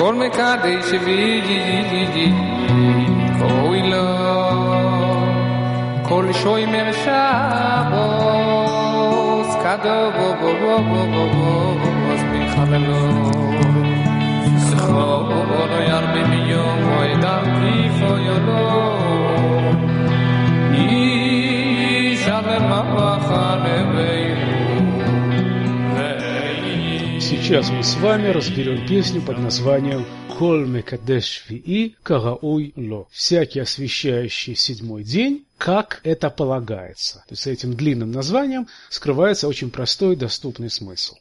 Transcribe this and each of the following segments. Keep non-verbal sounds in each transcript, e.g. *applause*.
כל מקדש וידי קורוי לו כל שוימר שבוס כדו בו בו בו בו בו בו בו מחללו זכרו בו בו לא ירבה מיום בו ידם כיפו יולו איש אבר מבחה לבילו Сейчас мы с вами разберем песню под названием «Коль мекадеш вии карауй ло» «Всякий освящающий седьмой день, как это полагается». То есть с этим длинным названием скрывается очень простой доступный смысл.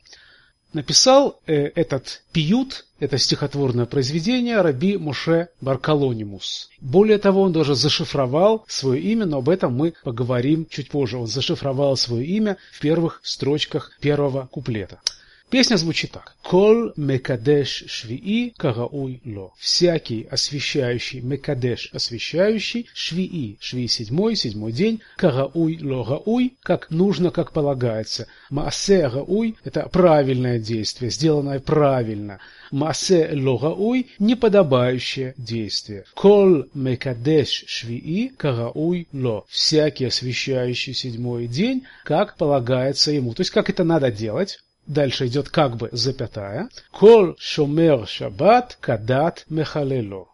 Написал э, этот пиют, это стихотворное произведение, Раби Муше Баркалонимус. Более того, он даже зашифровал свое имя, но об этом мы поговорим чуть позже. Он зашифровал свое имя в первых строчках первого куплета. Песня звучит так. Кол мекадеш швии карауй ло. Всякий освящающий, мекадеш освящающий, швии, швии седьмой, седьмой день, карауй ло гауй, как нужно, как полагается. Маасе гауй – это правильное действие, сделанное правильно. Маасе ло гауй – неподобающее действие. Кол мекадеш швии карауй ло. Всякий освящающий седьмой день, как полагается ему. То есть, как это надо делать? Дальше идет как бы запятая. Кол шомер шаббат кадат мехалело.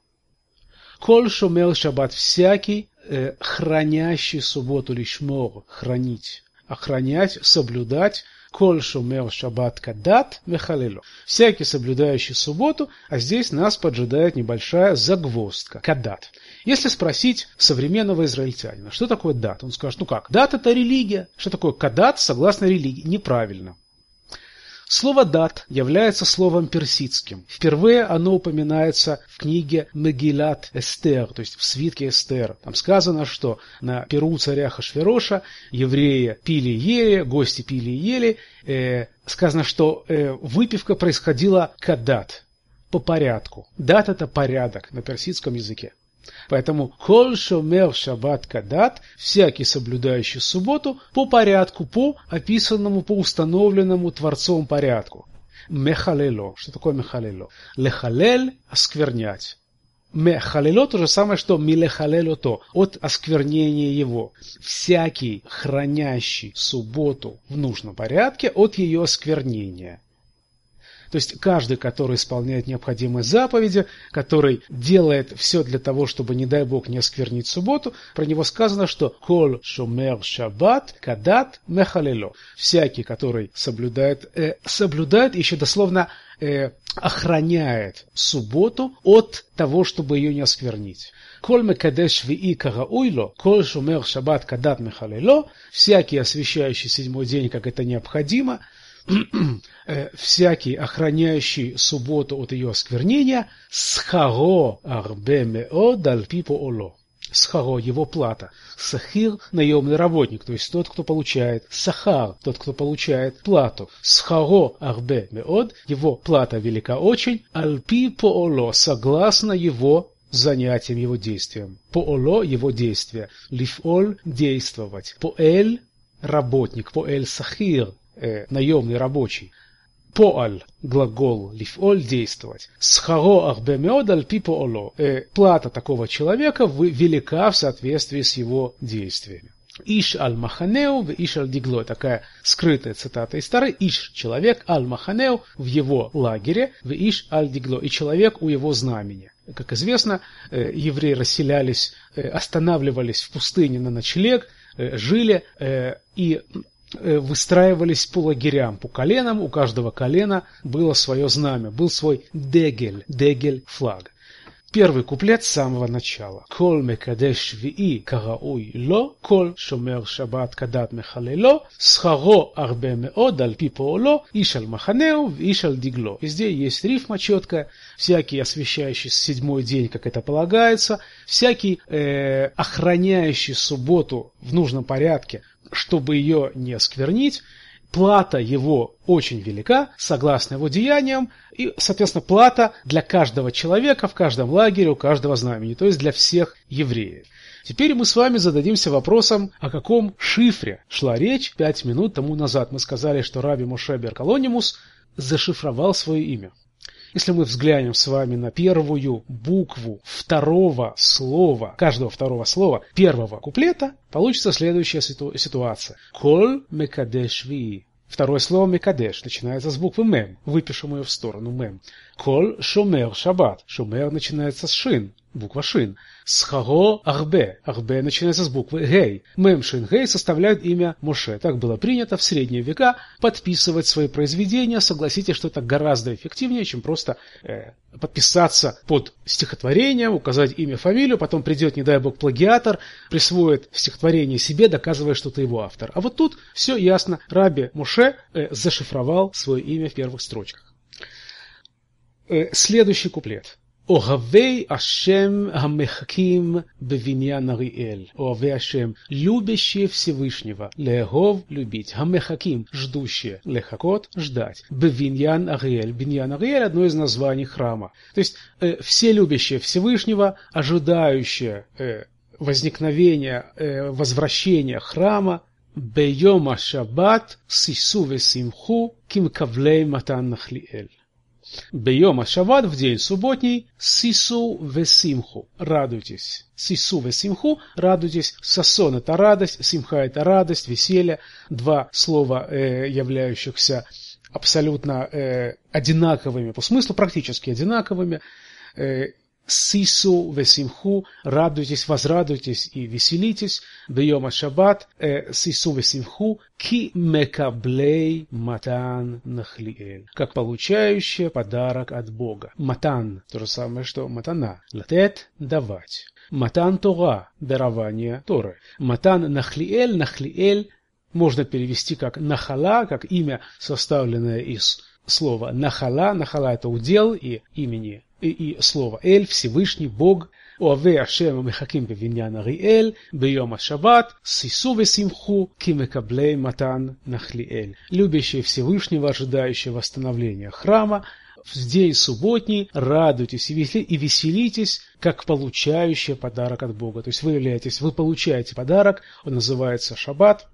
Кол шомер шаббат всякий, э, хранящий субботу лишмор, хранить, охранять, соблюдать. Коль шумер шаббат кадат мехалело. Всякий соблюдающий субботу, а здесь нас поджидает небольшая загвоздка. Кадат. Если спросить современного израильтянина, что такое дат, он скажет, ну как, дат это религия. Что такое кадат согласно религии? Неправильно. Слово «дат» является словом персидским. Впервые оно упоминается в книге Мегилат Эстер, то есть в свитке Эстер. Там сказано, что на перу царя Хашвероша евреи пили и ели, гости пили и ели. Э, сказано, что э, выпивка происходила кадат, по порядку. Дат – это порядок на персидском языке. Поэтому «Коль шомер шаббат кадат» – всякий соблюдающий субботу по порядку, по описанному, по установленному Творцом порядку. Мехалело. Что такое мехалело? Лехалель – осквернять. Мехалело то же самое, что милехалело то, от осквернения его. Всякий, хранящий субботу в нужном порядке, от ее осквернения. То есть каждый, который исполняет необходимые заповеди, который делает все для того, чтобы, не дай бог, не осквернить субботу, про него сказано, что «Кол шумер шаббат кадат мехалело». Всякий, который соблюдает, э, соблюдает еще дословно э, охраняет субботу от того, чтобы ее не осквернить. Коль мекадеш вии карауйло, коль шумер шаббат кадат мехалело, всякий освящающий седьмой день, как это необходимо, *clears throat* всякий, охраняющий субботу от ее осквернения, схаро арбе меод альпи оло. Схаро – его плата. Сахир – наемный работник, то есть тот, кто получает сахар, тот, кто получает плату. Схаро арбе меод – его плата велика очень, альпи пооло – согласно его занятиям, его действиям. Пооло – его действия. Лифоль – действовать. Поэль – работник. Поэль – сахир э, наемный рабочий. Поаль – глагол лифоль – действовать. Схаро ахбемеод аль пи пооло э, – плата такого человека велика в соответствии с его действиями. Иш аль маханеу в иш аль дигло. Такая скрытая цитата из старой. Иш – человек, аль маханеу – в его лагере, в иш аль дигло. И человек у его знамени. Как известно, э, евреи расселялись, э, останавливались в пустыне на ночлег, э, жили и Э, выстраивались по лагерям, по коленам, у каждого колена было свое знамя, был свой дегель, дегель флаг. Первый куплет с самого начала. Кол мекадеш вии карауй ло, кол шомер шаббат кадат мехалело, схаро арбе меод аль пи пооло, иш аль маханеу, иш аль дигло. Везде есть рифма четкая, всякий освящающий седьмой день, как это полагается, всякий э, охраняющий субботу в нужном порядке, чтобы ее не осквернить, плата его очень велика, согласно его деяниям, и, соответственно, плата для каждого человека в каждом лагере, у каждого знамени, то есть для всех евреев. Теперь мы с вами зададимся вопросом, о каком шифре шла речь пять минут тому назад. Мы сказали, что Раби Моше Беркалонимус зашифровал свое имя. Если мы взглянем с вами на первую букву второго слова, каждого второго слова первого куплета, получится следующая ситу- ситуация. Коль мекадешви. Второе слово «мекадеш» начинается с буквы «мем». Выпишем ее в сторону «мем». Коль шумер шаббат. Шумер начинается с «шин» буква Шин. Схаго Арбе. Арбе начинается с буквы Гей. Мем Шин Гей составляют имя Моше. Так было принято в средние века подписывать свои произведения. Согласитесь, что это гораздо эффективнее, чем просто э, подписаться под стихотворением, указать имя, фамилию, потом придет, не дай бог, плагиатор, присвоит стихотворение себе, доказывая, что ты его автор. А вот тут все ясно. Раби Моше э, зашифровал свое имя в первых строчках. Э, следующий куплет. אוהבי השם המחכים בבניין אריאל, אוהבי השם, любящие Всевышнего, לאהוב, любить, המחכים, ждущие, לחכות, ждать, בבניין אריאל, בניין אריאל, одно из названий храма. То есть, э, все любящие Всевышнего, ожидающие э, возникновения, возвращения храма, ביום השבת, שישו ושמחו, כמקבלי מתן נחליאל. Бейома Шават в день субботний Сису весимху. Радуйтесь. Сису весимху. Радуйтесь. Сасон это радость. Симха это радость, веселье. Два слова, э, являющихся абсолютно э, одинаковыми по смыслу, практически одинаковыми. Э, Сису весимху, радуйтесь, возрадуйтесь и веселитесь. Бьема шаббат, э, сису весимху, ки мекаблей матан нахлиэль. Как получающая подарок от Бога. Матан, то же самое, что матана. Латет – давать. Матан Тора – дарование Торы. Матан нахлиэль, нахлиэль можно перевести как нахала, как имя, составленное из слова нахала. Нахала – это удел и имени и, и слово «эль», Всевышний, Бог, אוהבי השם המחכים בבניין אריאל, ביום השבת, שישו ושמחו, כי מקבלי מתן נחליאל. Любящие Всевышнего, ожидающие восстановления храма, в день субботний радуйтесь и веселитесь, как получающие подарок от Бога. То есть вы являетесь, вы получаете подарок, он называется шаббат,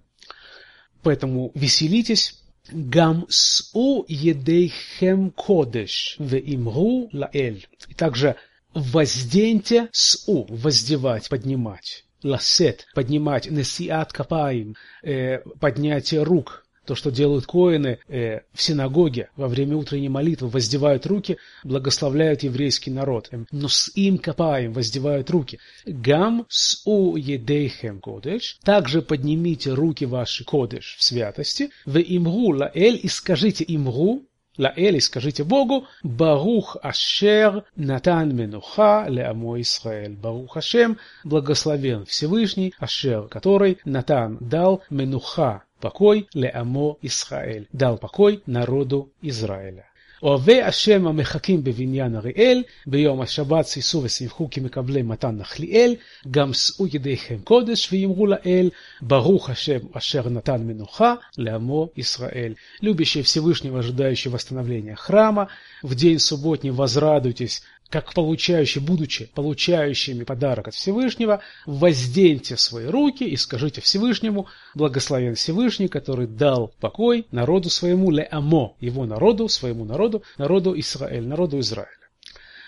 поэтому веселитесь, Гам су едейхем кодеш веимру лаэль. И также возденьте су, воздевать, поднимать. Ласет, поднимать, несиат капаим, э, поднятие рук, то, что делают коины э, в синагоге во время утренней молитвы, воздевают руки, благословляют еврейский народ. Но с им копаем, воздевают руки. Гам с у едейхем кодеш. Также поднимите руки ваши кодеш в святости. В имгу лаэль и скажите имгу, Лаэль, скажите Богу, Барух Ашер Натан Менуха Леамо Исраэль. Барух Ашем, благословен Всевышний, Ашер, который Натан дал Менуха, покой Леамо Исраэль, дал покой народу Израиля. אוהבי השם המחכים בבניין אריאל, ביום השבת שישו ושמחו כי מקבלי מתן נחליאל, גם שאו ידיכם קודש ואמרו לאל, ברוך השם אשר נתן מנוחה לעמו Израиль. Любящие Всевышнего, ожидающие восстановления храма, в день субботний возрадуйтесь как получающие, будучи получающими подарок от Всевышнего, возденьте свои руки и скажите Всевышнему, благословен Всевышний, который дал покой народу своему, леамо, его народу, своему народу, народу Израиль, народу Израиля.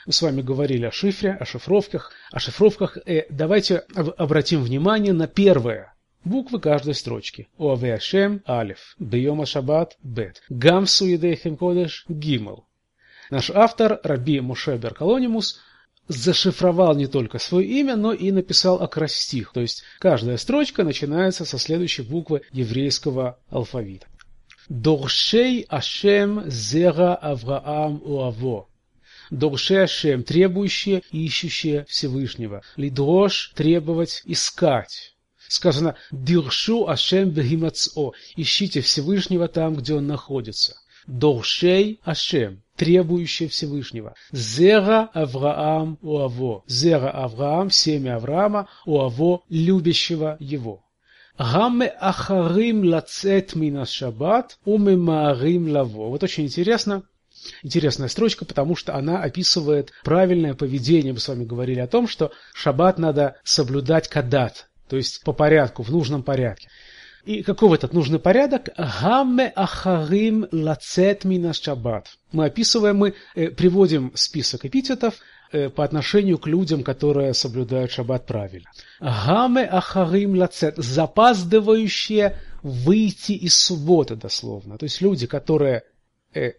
Мы с вами говорили о шифре, о шифровках, о шифровках. Э, давайте обратим внимание на первое. Буквы каждой строчки. Оаве Ашем, Алиф. Бейома Шаббат, Бет. Гам Суедейхем Кодеш, Гимел. Наш автор, Раби Муше Беркалонимус, зашифровал не только свое имя, но и написал акростих, то есть каждая строчка начинается со следующей буквы еврейского алфавита. Доршей Ашем Зера Авраам Уаво. Доршей Ашем – требующие, ищущие Всевышнего. Лидрош – требовать, искать. Сказано «Диршу Ашем Бехимацо» – ищите Всевышнего там, где он находится. Доршей Ашем требующее Всевышнего. Зера Авраам Уаво. Зера Авраам, семя Авраама, Уаво, любящего его. Гамме ахарим лацет мина шаббат, умемаарим лаво. Вот очень интересно, интересная строчка, потому что она описывает правильное поведение. Мы с вами говорили о том, что шаббат надо соблюдать кадат, то есть по порядку, в нужном порядке. И каков этот нужный порядок? Гамме ахарим лацет мина шаббат. Мы описываем, мы э, приводим список эпитетов э, по отношению к людям, которые соблюдают шаббат правильно. Гамме ахарим лацет. Запаздывающие выйти из субботы дословно. То есть люди, которые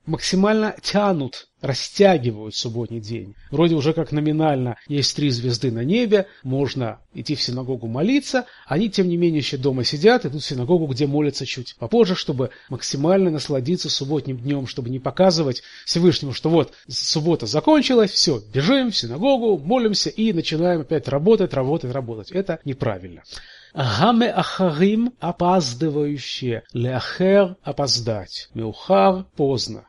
максимально тянут, растягивают субботний день. Вроде уже как номинально есть три звезды на небе, можно идти в синагогу молиться, они тем не менее еще дома сидят, идут в синагогу, где молятся чуть попозже, чтобы максимально насладиться субботним днем, чтобы не показывать Всевышнему, что вот суббота закончилась, все, бежим в синагогу, молимся и начинаем опять работать, работать, работать. Это неправильно. Гаме ахарим – опаздывающие, леахер – опоздать, меухар – поздно.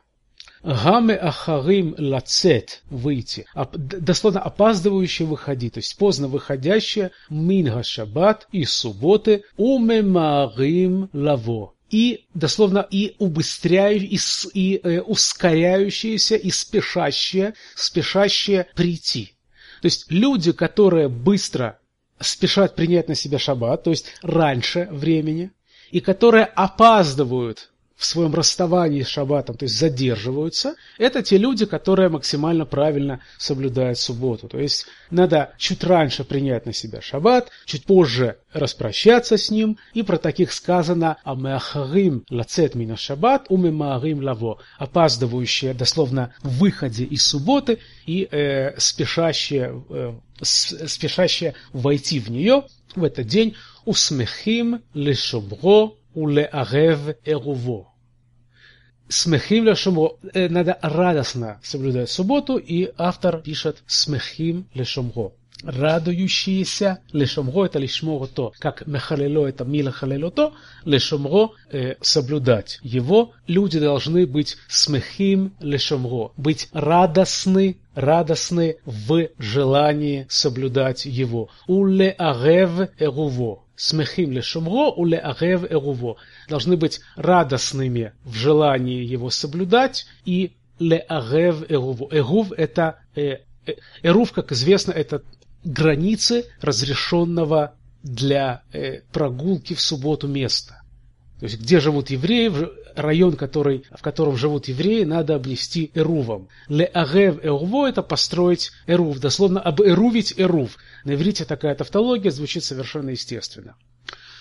Гаме ахарим лацет – выйти. Дословно опаздывающие выходить, то есть поздно выходящие минга шаббат из субботы умемарим лаво. И дословно и убыстряющие, и, и э, ускоряющиеся, и спешащие, спешащие прийти. То есть люди, которые быстро спешат принять на себя шаббат, то есть раньше времени, и которые опаздывают в своем расставании с шаббатом, то есть задерживаются, это те люди, которые максимально правильно соблюдают субботу. То есть надо чуть раньше принять на себя шаббат, чуть позже распрощаться с ним, и про таких сказано «Амеахарим лацет мина шаббат, умемаарим лаво» опаздывающие, дословно, в выходе из субботы и э, спешащие, э, спешащие войти в нее в этот день. «Усмехим лешобро улеарев эруву. Смехим лешомро. Надо радостно соблюдать субботу, и автор пишет смехим лешомро. Радующиеся лешомро это лишмор то, как мехалело это мила халелото, лешомро э, соблюдать его. Люди должны быть смехим лешомро, быть радостны, радостны в желании соблюдать его. Уле арев эруво смехим ле шумро уле арев эруво. Должны быть радостными в желании его соблюдать и ле арев эруво. Эрув это э, э, эрув, как известно, это границы разрешенного для э, прогулки в субботу места. То есть, где живут евреи, район, который, в котором живут евреи, надо обнести эрувом. Ле агев эруво – это построить эрув, дословно обэрувить эрув. На иврите такая тавтология звучит совершенно естественно.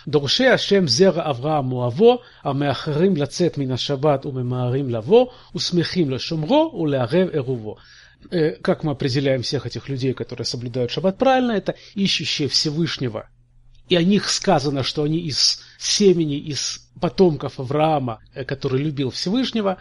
דורשי השם זרע אברהם מואבו, המאחרים לצאת מן השבת וממהרים לבוא, ושמחים לשומרו ולערב עירובו. Как мы определяем всех этих людей, которые соблюдают шаббат правильно, это ищущие Всевышнего. и о них сказано, что они из семени, из потомков Авраама, э, который любил Всевышнего,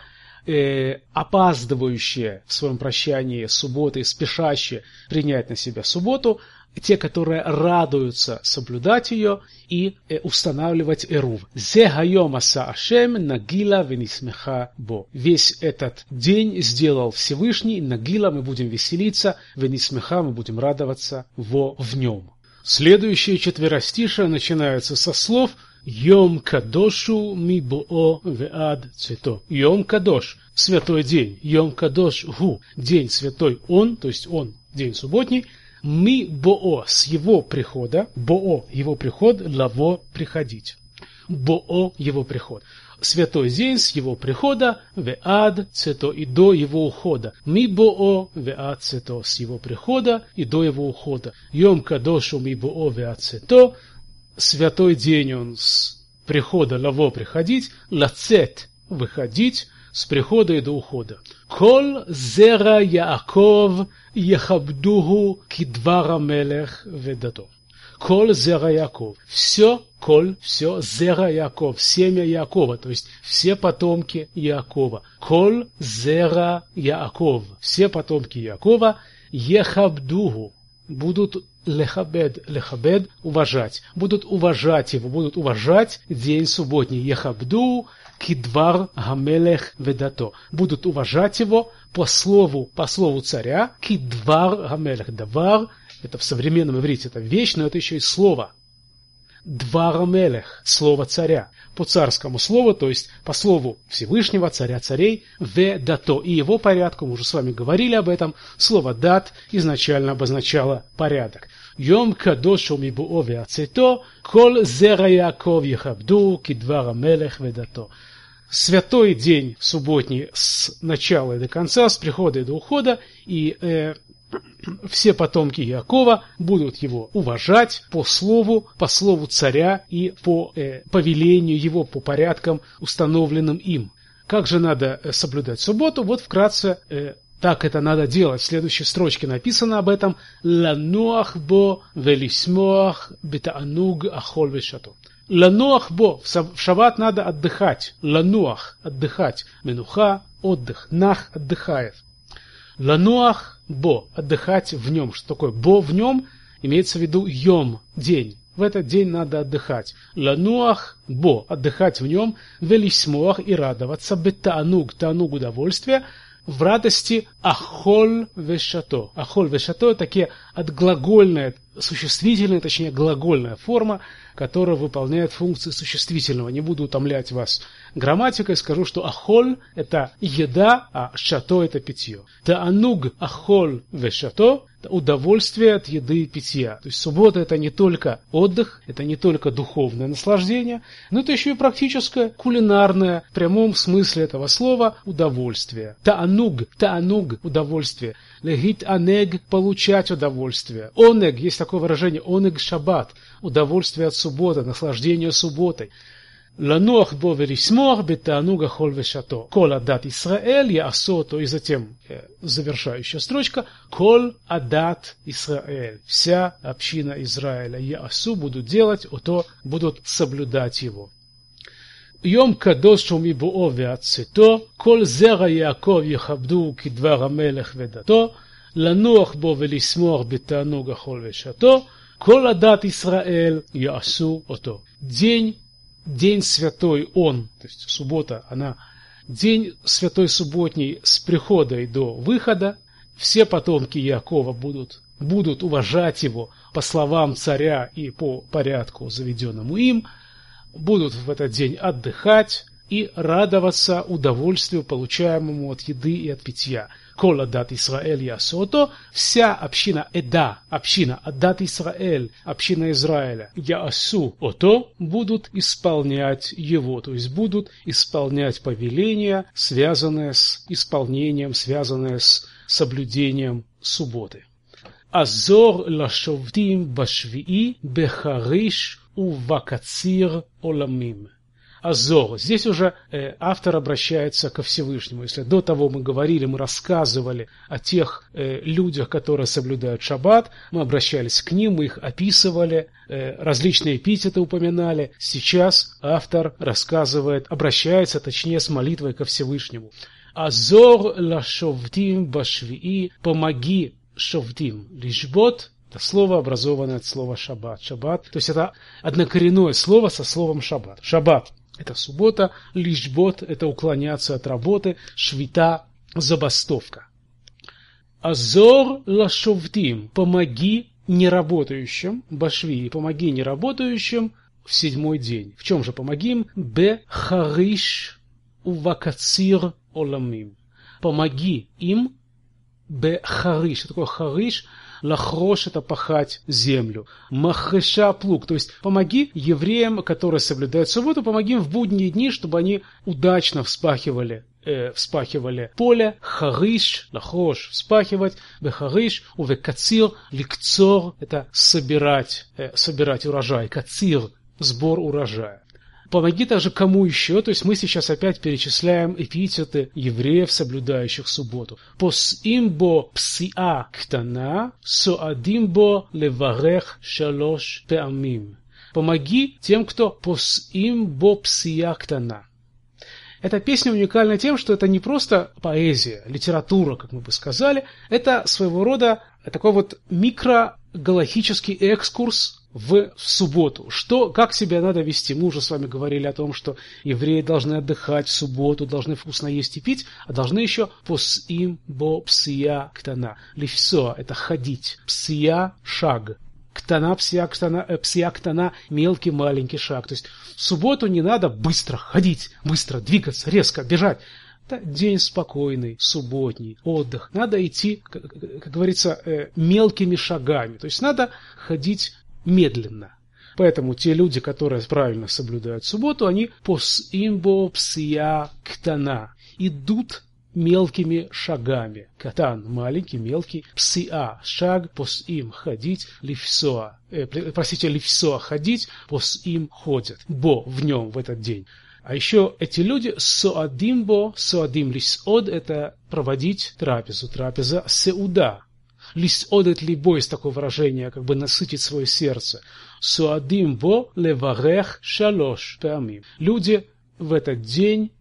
э, опаздывающие в своем прощании субботы, спешащие принять на себя субботу, те, которые радуются соблюдать ее и э, устанавливать эрув. Зе аса ашем нагила венисмеха бо. Весь этот день сделал Всевышний, нагила мы будем веселиться, венисмеха мы будем радоваться во в нем. Следующие четверостишие начинаются со слов Йом Кадошу Мибоо Веад Цвето. Йом Кадош – святой день. Йом Кадош Гу – день святой он, то есть он, день субботний. Ми Боо – с его прихода. Боо – его приход, лаво – приходить. Боо – его приход святой день с его прихода, веад цето и до его ухода. Ми боо веад цето с его прихода и до его ухода. Йом кадошу ми боо веад цето, святой день он с прихода лаво приходить, лацет выходить, с прихода и до ухода. Кол зера Яаков ехабдуху кидвара мелех ведатов. Кол зера Яков. Все, коль, все, зера Яков, семя Якова, то есть все потомки Якова. Кол зера Яков. Все потомки Якова ехабдугу будут лехабед, лехабед, уважать. Будут уважать его, будут уважать день субботний. Ехабду кидвар гамелех ведато. Будут уважать его по слову, по слову царя. Кидвар гамелех давар это в современном иврите это вещь, но это еще и слово. дварамелех, слово царя, по царскому слову, то есть по слову Всевышнего, царя царей, в дато. И его порядку, мы уже с вами говорили об этом, слово дат изначально обозначало порядок. Йом кадош умибуо веацето, кол зера Яков ехабду, кидвара мелех ведато святой день субботний с начала и до конца, с прихода и до ухода, и э, все потомки Якова будут его уважать по слову, по слову царя и по э, повелению его, по порядкам, установленным им. Как же надо э, соблюдать субботу? Вот вкратце э, так это надо делать. В следующей строчке написано об этом «Лануах бо велисмоах бетаануг ахол вешато». Лануах бо. В шаббат надо отдыхать. Лануах. Отдыхать. Менуха. Отдых. Нах отдыхает. Лануах бо. Отдыхать в нем. Что такое бо в нем? Имеется в виду йом. День. В этот день надо отдыхать. Лануах бо. Отдыхать в нем. Велисмоах и радоваться. Бетаануг. Таануг удовольствие в радости ахоль вешато. Ахоль вешато – такие отглагольные, существительная, точнее глагольная форма, которая выполняет функции существительного. Не буду утомлять вас грамматикой, скажу, что ахоль – это еда, а шато – это питье. Таануг ахоль вешато – удовольствие от еды и питья. То есть суббота это не только отдых, это не только духовное наслаждение, но это еще и практическое кулинарное, в прямом смысле этого слова, удовольствие. Таануг, таануг, удовольствие. Легит анег, получать удовольствие. Онег, есть такое выражение, онег шаббат, удовольствие от субботы, наслаждение субботой. לנוח בו ולשמוח בתענוג החול ושעתו. כל הדת ישראל יעשו אותו, и затем завершающая строчка, кол адат Израиль. Вся община Израиля ясу будут делать, ото будут соблюдать его. יום קדוש הוא מבואו ועצתו, כל זרע יעקב יכבדו כדבר המלך ודתו, לנוח בו ולשמוח בתענוג החול ושעתו, Кол адат Исраэль ясу ото. День, день святой он, то есть суббота, она день святой субботний с приходой до выхода, все потомки Якова будут, будут уважать его по словам царя и по порядку, заведенному им, будут в этот день отдыхать, и радоваться удовольствию, получаемому от еды и от питья – Кола дат Исраэль Ясото, вся община Эда, община Адат Исраэль, община Израиля, Яасу Ото, будут исполнять его, то есть будут исполнять повеления, связанные с исполнением, связанные с соблюдением субботы. Азор лашовтим башвии бехариш увакацир оламим. Азор. Здесь уже э, автор обращается ко Всевышнему. Если до того мы говорили, мы рассказывали о тех э, людях, которые соблюдают шаббат, мы обращались к ним, мы их описывали, э, различные эпитеты упоминали. Сейчас автор рассказывает, обращается точнее с молитвой ко Всевышнему. Азор лашовтим башвии, помоги шовтим, лишбот это слово, образованное от слова шаббат. Шаббат, то есть это однокоренное слово со словом шаббат. Шаббат это суббота, лишбот – это уклоняться от работы, швита – забастовка. Азор лашовтим – помоги неработающим, башви, помоги неработающим в седьмой день. В чем же помоги им? Бе хариш увакацир оламим. Помоги им бе хариш. Что такое хариш? Лахрош – это пахать землю. Махреша – плуг. То есть помоги евреям, которые соблюдают субботу, помоги им в будние дни, чтобы они удачно вспахивали э, вспахивали поле, хариш, лахрош, вспахивать, бехариш, увекацир, ликцор, это собирать, э, собирать урожай, кацир, сбор урожая. Помоги также кому еще, то есть мы сейчас опять перечисляем эпитеты евреев, соблюдающих субботу. Посимбо псиа ктана, соадимбо леварех шалош пеамим. Помоги тем, кто посимбо псия ктана. Эта песня уникальна тем, что это не просто поэзия, литература, как мы бы сказали, это своего рода такой вот микрогалактический экскурс в субботу. Что, как себя надо вести? Мы уже с вами говорили о том, что евреи должны отдыхать в субботу, должны вкусно есть и пить, а должны еще пос им бо псия ктана. Лифсо – это ходить. Псия – шаг. ктана, псия, ктана, э, псия, ктана, мелкий, маленький шаг. То есть в субботу не надо быстро ходить, быстро двигаться, резко бежать. Это день спокойный, субботний, отдых. Надо идти, как, говорится, э, мелкими шагами. То есть надо ходить медленно. Поэтому те люди, которые правильно соблюдают субботу, они пос имбо псия ктана идут мелкими шагами. Катан – маленький, мелкий. Псиа – шаг, пос им – ходить. Ливсоа э, простите, ливсоа – ходить, пос им – ходят. Бо – в нем, в этот день. А еще эти люди соадимбо, соадим лисод – это проводить трапезу. Трапеза сеуда. Лисод – это любое есть такое выражение, как бы насытить свое сердце. Соадимбо леварех шалош памим. Люди в этот день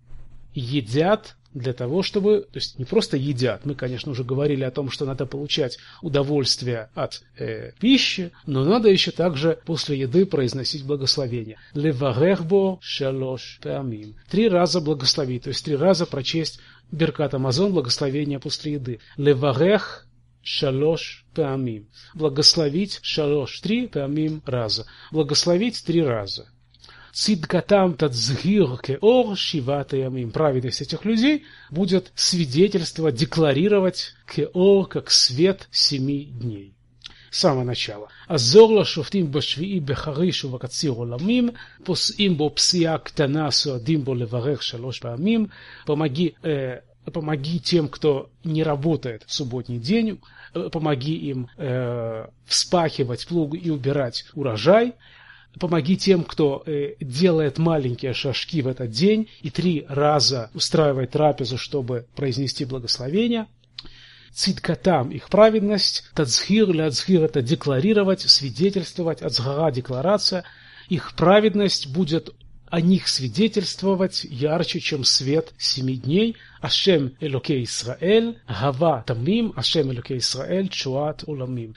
едят для того, чтобы, то есть не просто едят, мы, конечно, уже говорили о том, что надо получать удовольствие от э, пищи, но надо еще также после еды произносить благословение. Леварехбо шалош памим. Три раза благословить, то есть три раза прочесть Беркат Амазон, благословение после еды. Леварех шалош памим. Благословить шалош, три памим раза. Благословить три раза Цидкатам тадзгир кеор шивата ямим. Праведность этих людей будет свидетельствовать, декларировать кеор, как свет семи дней. С самого начала. עזור לשופטים בשביעי בחריש ובקציר עולמים, פוסעים בו פסיעה קטנה, סועדים בו לברך שלוש פעמים, помоги, э, помоги тем, кто не работает в субботний день, помоги им э, вспахивать плуг и убирать урожай, Помоги тем, кто э, делает маленькие шажки в этот день и три раза устраивает трапезу, чтобы произнести благословение. Циткатам – их праведность. Тацхир или ацхир – это декларировать, свидетельствовать. Ацгара – декларация. Их праведность будет о них свидетельствовать ярче, чем свет семи дней. Ашем Элокей Исраэль, Гава Тамим, Ашем Элокей Исраэль, Чуат Уламим.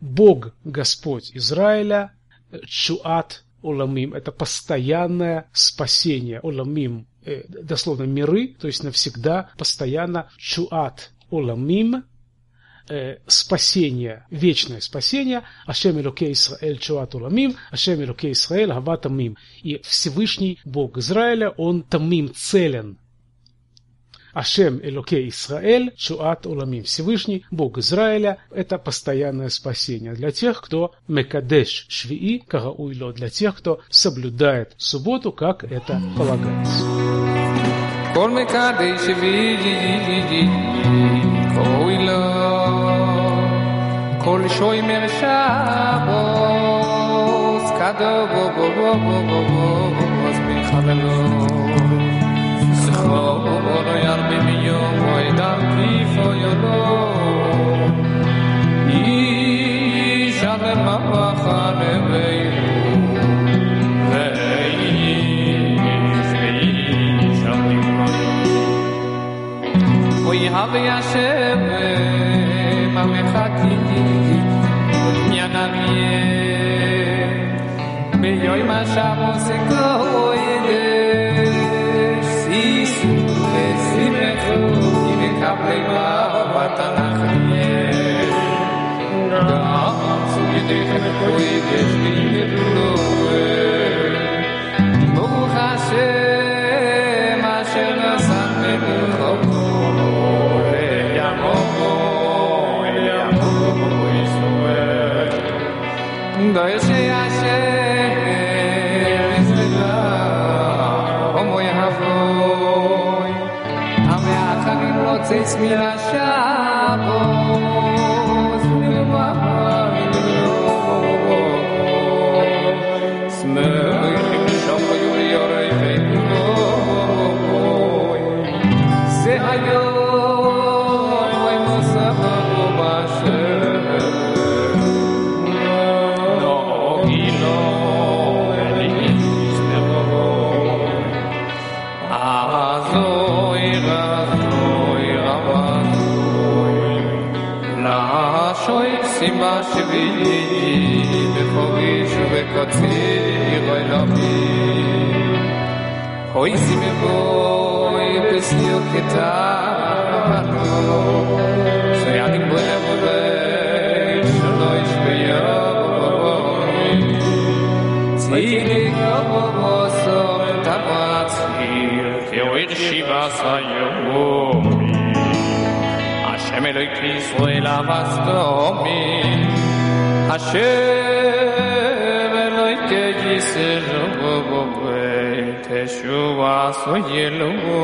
Бог, Господь Израиля, Чуат Оламим – это постоянное спасение. Оламим э, – дословно миры, то есть навсегда, постоянно. Чуат Оламим э, – спасение, вечное спасение. Ашем Элокей Исраэль Чуат Оламим, Ашем Элокей Исраэль Хава Тамим. И Всевышний Бог Израиля, Он Тамим целен, Ашем Элокей Исраэль, Чуат Уламим. Всевышний, Бог Израиля, это постоянное спасение для тех, кто Мекадеш Швии, Карауйло, для тех, кто соблюдает субботу, как это полагается. כל מקדש שביעי קרוי לו כל שוימר שבוס קדו בו בו בו בו בו בו בו מחללו זכרו בו ओ ओ द यार बि मियो ओ It's me, trouble. שביעי בחורי ובקוצי ירוי לבי הוי סיבבוי בסיוק את העבדו שיעדים לבובי שלא ישביעוי צילי גבו Aimez le Christ et la vaste omine. Hashem Eloike Yisrael Bobo Teshuvah Soyelugo.